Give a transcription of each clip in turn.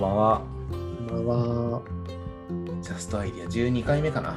んばんは。こんばんは。ジャストアイディア12回目かな。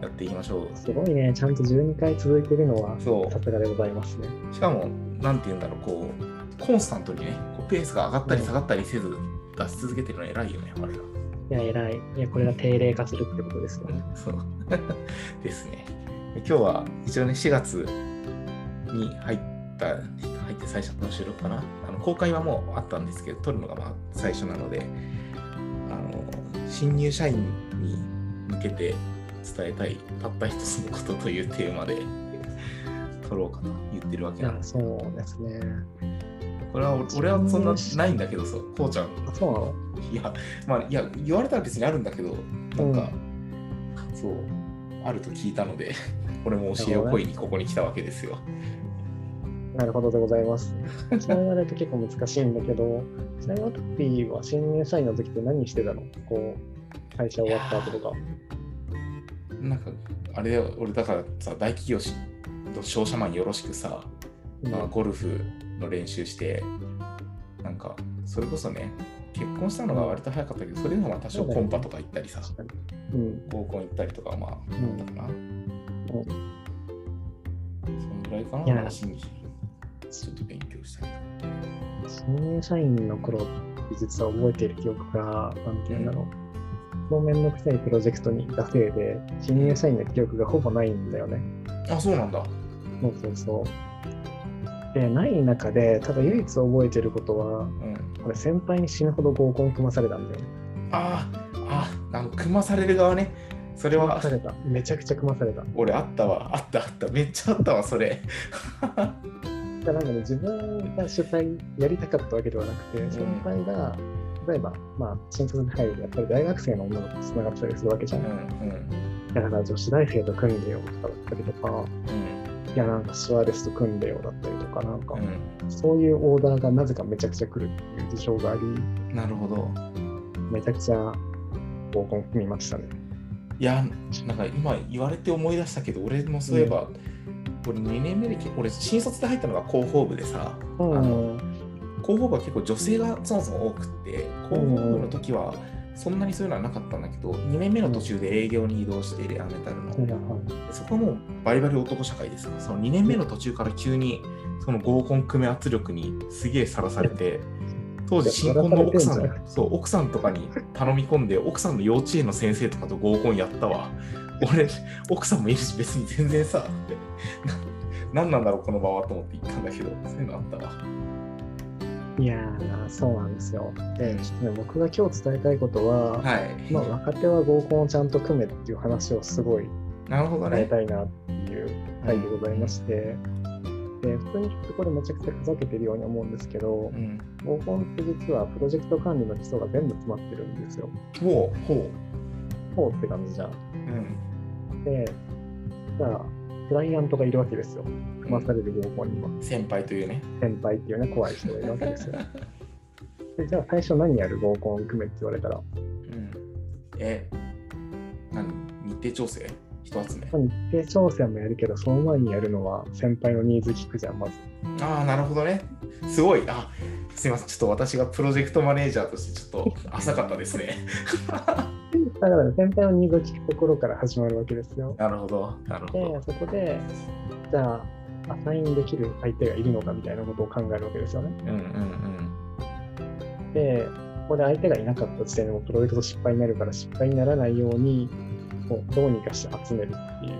やっていきましょう。すごいね、ちゃんと12回続いてるのは、そうさすがでございますね。しかも、なんて言うんだろう、こう、コンスタントにね、こうペースが上がったり下がったりせず、出し続けてるの偉いよね、我ら。いや、偉い。いや、これが定例化するってことですよね。そう。ですね。今日は一応ね、4月に入った、入って最初の収録かな。公開はもうあったんですけど、撮るのがまあ最初なので、あの、新入社員に向けて伝えたいたった一つのことというテーマで撮ろうかと言ってるわけなんです。そうですね。これは俺はそんなないんだけどさ、こうちゃん、あ、そうなのいや、まあ、いや、言われたら別にあるんだけど、なんか、そう、あると聞いたので、俺も教えを恋にここに来たわけですよ。なるほどでございます。そう言われると結構難しいんだけど、ちなみにオトピーは新入社員の時って何してたの？こう、会社終わった後とか。なんか、あれ俺だからさ、大企業し商社マンよろしくさ、うんまあ、ゴルフの練習して、なんか、それこそね、結婚したのが割と早かったけど、それでもまあ多少コンパとか行ったりさ。うん。合コン行ったりとか、まあ、あうんったかな。うんそんぐらいかいやな、話にちょっと勉強したりとか。新入社員の頃実は覚えている記憶が、なんていうんだろう。当面のくさいプロジェクトにいたせいで、新入社員の記憶がほぼないんだよね。あ、そうなんだ。そうそうそう。で、ない中で、ただ唯一覚えてることは、うん。俺先輩に死ぬほど合コン組まされたんだよね。あーあ、あの、組まされる側ね。それは組まさ、れた。めちゃくちゃ組まされた。俺あったわ。あったあった。めっちゃあったわ、それ。なんかね、自分が主催やりたかったわけではなくて、先輩が、例えば、まあ、新卒に入るとやっぱり大学生の女の子とつながったりするわけじゃ。うんんうんだから女子大生と組んでよとかだったりとか、うんいや、なんかスワレスと組んでよだったりとか、なんか、うそういうオーダーがなぜかめちゃくちゃ来るっていう事象があり、ん。なるほど。めちゃくちゃ合コン組みましたね。いや、なんか今言われて思い出したけど、俺もそういえば、俺2年目で、俺新卒で入ったのが広報部でさ、うん。あの広報部は結構女性がそもそも多くって、広報部の時はそんなにそういうのはなかったんだけど、2年目の途中で営業に移動して、レアメタルの。はいはいそこはもうバリバリ男社会ですその2年目の途中から急にその合コン組め圧力にすげえさらされて当時新婚の奥さんんそう奥さんとかに頼み込んで奥さんの幼稚園の先生とかと合コンやったわ。俺奥さんもいるし別に全然さって。な何なんだろうこの場はと思って行ったんだけどそういうのあったわ。いやー、そうなんですよ。で、ちょっとね、僕が今日伝えたいことは、はい、まあ、若手は合コンをちゃんと組めっていう話をすごいなるほどね。伝えたいなっていう回でございまして、で、普通に聞くとこれめちゃくちゃふざけてるように思うんですけどう、ん合コンって実はプロジェクト管理の基礎が全部詰まってるんですよ。ほうほこうって感じじゃん。ううんで、じゃあ、クライアントがいるわけですよ。組まされる合コンには。先輩というね先輩っていうね、怖い人がいるわけですよ。でじゃあ、最初何やる合コン組めって言われたら、うんえ何？日程調整？人集めまあ日程調整もやるけど、その前にやるのは先輩のニーズ聞くじゃん、まず。ああ、なるほどね。すごい。あ、すいません。ちょっと私がプロジェクトマネージャーとしてちょっと浅かったですね。だから、先輩のニーズを聞くところから始まるわけですよ。なるほど。なるほでど。、そこで、じゃあ、アサインできる相手がいるのかみたいなことを考えるわけですよね。うんうんで、ここで相手がいなかった時点でもプロジェクト失敗になるから失敗にならないように、どうにかして集めるっていう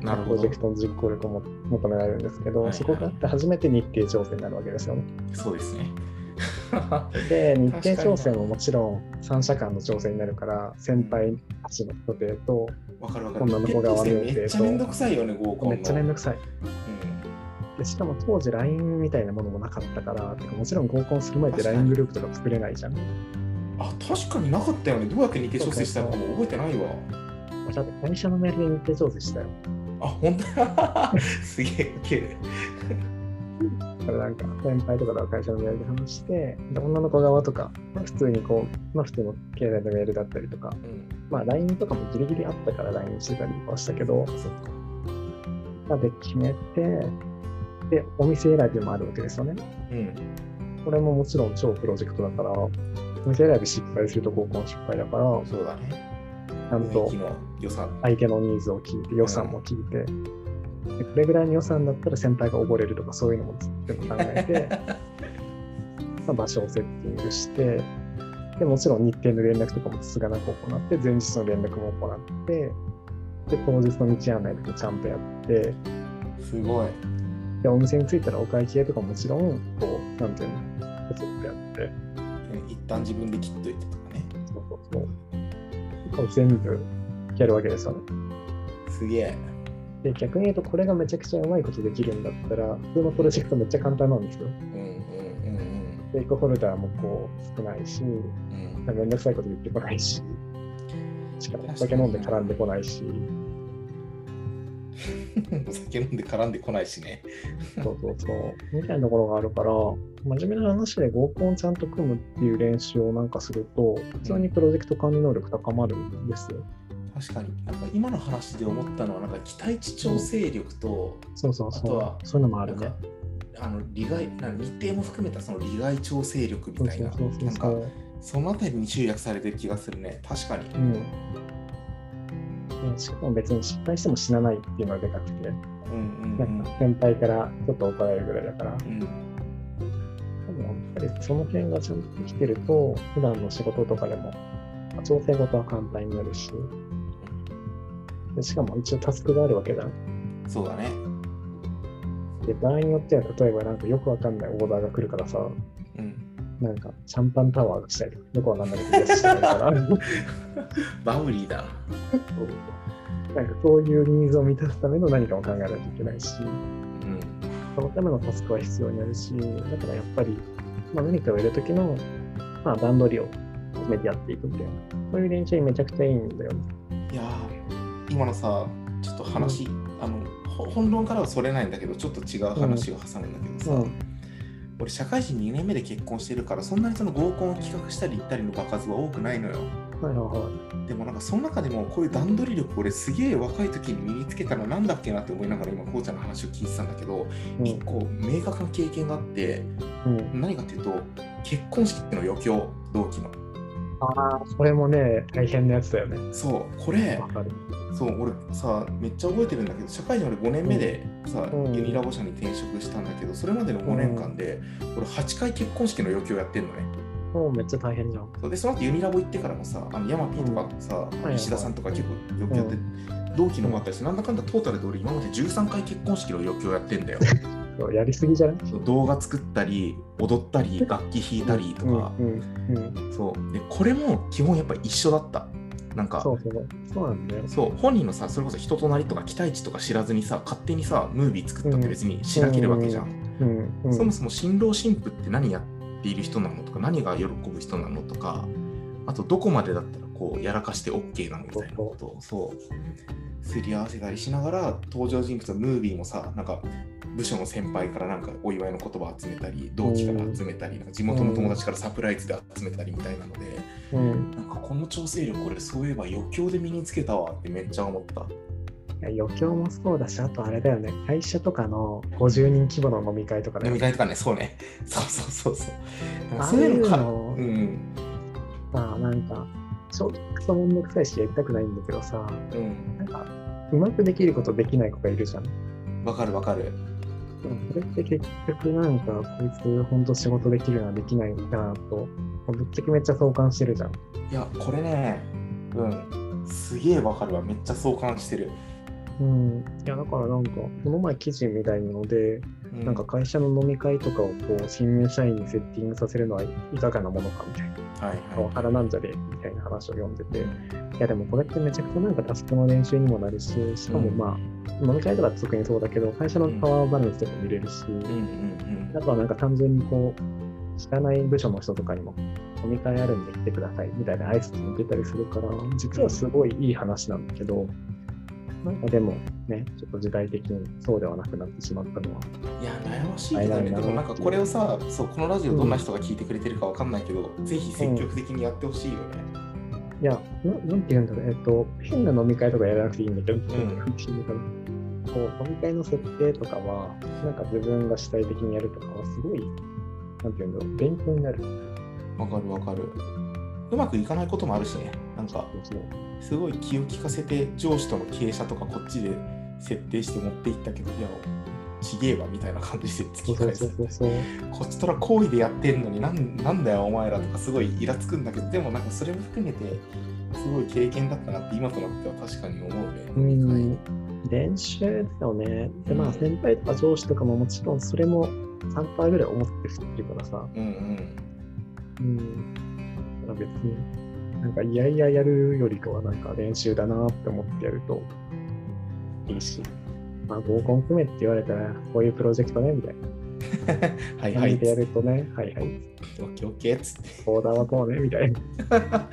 うん。なるほどプロジェク。トの実行力をも求められるんですけど、はいはいそこがあって初めて日程調整になるわけですよね。そうですね。で、日程調整ももちろん三者間の調整になるから、先輩たちの予定と、わかるわかる。女の子側の予定とめっちゃめんどくさいよね、合コンの。めっちゃめんどくさい。うでしかも当時 LINE みたいなものもなかったから、もちろん合コンする前って LINE グループとか作れないじゃん。ん。あ、確かになかったよね。どうやって日程調整したのかも覚えてないわ。だって会社のメールで日程調整したよ。あ、本当だ。すげえ、ウケる。だからなんか先輩とかと会社のメールで話して、で女の子側とか、まあ普通にこう、まあ普通の携帯のメールだったりとか、うん。まあ LINE とかもギリギリあったから LINE してたりはしたけど、そっか。まあで決めて、で、お店選びもあるわけですよね。うん。これももちろん超プロジェクトだから、店選び失敗すると合コン失敗だから、そうだね。ちゃんと。相手のニーズを聞いて、予算も聞いて、でこれぐらいの予算だったら先輩が溺れるとかそういうのも全部考えて、まあ場所をセッティングして、でもちろん日程の連絡とかもつがなく行って、前日の連絡も行って、で、当日の道案内とかちゃんとやって、すごい。で、お店に着いたらお会計とかもちろん、こう、なんていうの、こそっとやって、一旦自分で切っといてとかね。そうそうそう。こう全部やるわけですよね。すげえ。で、逆に言うと、これがめちゃくちゃうまいことできるんだったら、普通のプロジェクトめっちゃ簡単なんですよ。うんうんうんテイクホルダーもこう少ないし、うん。めんどくさいこと言ってこないし、しかもお酒飲んで絡んでこないし、うん、お 酒飲んで絡んでこないしね。そうそうそう、みたいなところがあるから、真面目な話で合コンちゃんと組むっていう練習をなんかすると、普通にプロジェクト管理能力高まるんですよ。確かに。なんか今の話で思ったのは、なんか期待値調整力と、そうそうそあとはう、そういうのもあるね。あの利害なんか日程も含めたその利害調整力みたいな、なんかそのあたりに集約されてる気がするね。確かに。うん。でしかも別に失敗しても死なないっていうのがでかくて、うんうんなうんんか先輩からちょっと怒られるぐらいだから、うん。でもやっぱりその辺がちゃんとできてると、普段の仕事とかでも、まあ調整事は簡単になるし、でしかも一応タスクがあるわけだ。そうだね。で、場合によっては、例えばなんかよくわかんないオーダーが来るからさ、うん。なんかシャンパンタワーがしたりとか、よくわかんないことやしたいから、バウリーだ。なんかそういうニーズを満たすための何かを考えないといけないし、うん。そのためのタスクは必要になるし、だからやっぱり、まあ、何かをやるときの、まあ、段取りを決めてやっていくみたいな、そういう練習にめちゃくちゃいいんだよね。いやー今のさ、ちょっと話、あの、ほ本論からはそれないんだけど、ちょっと違う話を挟むんだけどさ、うん俺、社会人2年目で結婚してるから、そんなにその合コンを企画したり行ったりの場数は多くないのよ。はいはいはい。でもなんかその中でもこういう段取り力俺すげえ若い時に身につけたのなんだっけなって思いながら今こうちゃんの話を聞いてたんだけどうん一個明確な経験があってうん、何かっていうと結婚式の余興同期のああ、それもね、大変なやつだよね。そうこれ。そう俺さめっちゃ覚えてるんだけど社会人俺5年目でさ、うん。ユニラボ社に転職したんだけどそれまでの5年間で俺8回結婚式の余興やってんのね。もうめっちゃ大変じゃん。そうでその後ユニラボ行ってからもさあのヤマピーとかさ、い石田さんとか結構余興やって、同期のもあったりしてなんだかんだトータルで俺今まで13回結婚式の余興やってんだよ。やりすぎじゃない？動画作ったり踊ったり楽器弾いたりとか、うんうんうん、そう。でこれも基本やっぱ一緒だったなんかそうそう。そうなんだよ。そう本人のさそれこそ人となりとか期待値とか知らずにさ勝手にさムービー作ったって別にしなければわけじゃん、そもそも新郎新婦って何やっている人なのとか何が喜ぶ人なのとかあとどこまでだったらこうやらかして OK なのみたいなことをそうすり合わせたりしながら登場人物のムービーもさなんか部署の先輩からなんかお祝いの言葉を集めたり同期から集めたりなんか地元の友達からサプライズで集めたりみたいなのでうん、なんかこの調整力俺そういえば余興で身につけたわってめっちゃ思った。いや余興もそうだし、あとあれだよね、会社とかの50人規模の飲み会とかで、飲み会とかね、そうね。そうそうそうそう。そういうのか、いうん。まあなんか、ちょっとクソめんどくさいしやりたくないんだけどさ、うん。なんか、うまくできることできない子がいるじゃん。わかるわかる。でもそれって結局なんか、こいつ本当仕事できるな、できないなと、ぶっちゃけめっちゃ相関してるじゃん。いや、これね、うん。すげえわかるわ。めっちゃ相関してる。うん。いや、だからなんか、この前記事みたいなので、うなんか、会社の飲み会とかをこう新入社員にセッティングさせるのはいかがなものかみたいな、はいパワはハラなんじゃね？みたいな話を読んでい。て、いやでもこれってめちゃくちゃなんかタスクの練習にもなるし、しかもまあ、飲み会とか特にそうだけど、会社のパワーバランスとかも見れるし、うんうんあとはなんか単純にこう、知らない部署の人とかにも、飲み会あるんで来てくださいみたいな挨拶も出たりするから、実はすごいいい話なんだけど、なんかでもね、ちょっと時代的にそうではなくなってしまったのは、うん。いや、悩ましいけどね。でもなんかこれをさ、そう、このラジオどんな人が聞いてくれてるかわかんないけど、ぜひ積極的にやってほしいよね。いや、ななんて言うんだろう、えっと、変な飲み会とかやらなくていいんだけど、うのかなこう飲み会の設定とかは、なんか自分が主体的にやるとかは、すごい、なんていうんだろう、勉強になる。わかるわかる。うまくいかないこともあるしね。なんか、すごい気を利かせて上司との傾斜とかこっちで設定して持っていったけど、いや、ちげえわみたいな感じで突き返す。こっちとら好意でやってんのになんなんだよお前らとかすごいイラつくんだけど、でもなんかそれも含めて、すごい経験だったなって今となっては確かに思うね。うん、練習だよね。で、まあ、先輩とか上司とかももちろんそれも3%ぐらい思って振ってるからさ。うんうん。うん。だから別に、なんか、いやいややるよりかは、なんか練習だなって思ってやるといいし。まあ、合コン組めって言われたら、こういうプロジェクトね、みたいな。はいはい。やるとね、はいはい。オッケーオッケーっつって。オーダーはこうね、みたいな。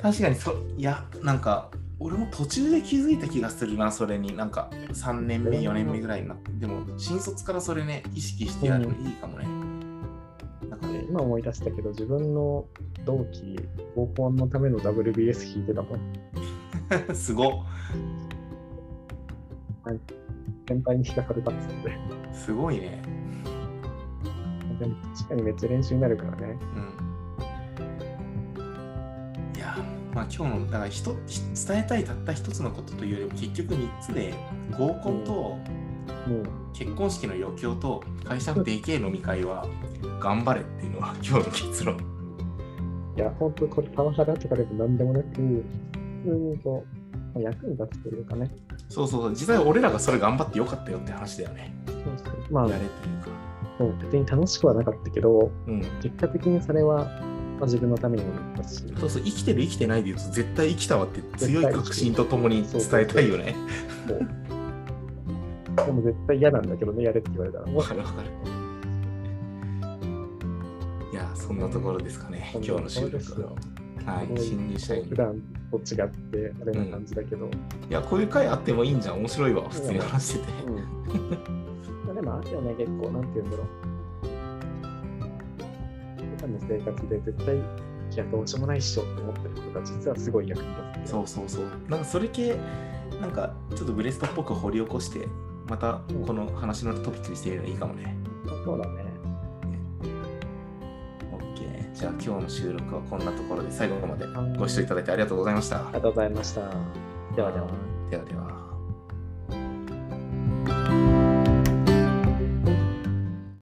確かにそ、いや、なんか、俺も途中で気づいた気がするな、それに。なんか、3年目、4年目ぐらいになって。でも、新卒からそれね、意識してやるのいいかもね。なんかね、で今思い出したけど、自分の同期、合コンのための WBS 弾いてたもん。すごっ。先輩に引かされたっつって。すごいね。でも確かにめっちゃ練習になるからね。うん。いや、まあ今日の、だから伝えたいたった一つのことというよりも、結局3つで、合コンとうん。結婚式の余興と会社のでけえ飲み会は頑張れっていうのは 今日の結論。いや、本当これパワハラとかでも何でもなく、普通にこう、まあ役に立つというかね。そうそうそう、実際俺らがそれ頑張ってよかったよって話だよね。そうそうまあやれというか。そう、別に楽しくはなかったけど、うん。結果的にそれは、まあ、自分のためにもなったし、そうそう、生きてる生きてないで言うと絶対生きたわって強い確信とともに伝えたいよね。でも絶対嫌なんだけどね、やれって言われたら。わかるわかる。いや、そんなところですかね、今日の収録は。はい、新入社員。普段と違って、あれな感じだけど。いや、こういう回あってもいいんじゃん、面白いわ、普通に話してて。うん。まあでもあるよね、結構、なんて言うんだろう。普段の生活で絶対、いや、どうしようもないっしょって思ってることが実はすごい役に立つ。そうそうそう。なんかそれ系、なんかちょっとブレストっぽく掘り起こして、またこの話のトピックにしてみるのいいかもね。そうだね。じゃあ今日の収録はこんなところで最後までご視聴いただいてありがとうございました。ありがとうございました。ではでは。ではでは。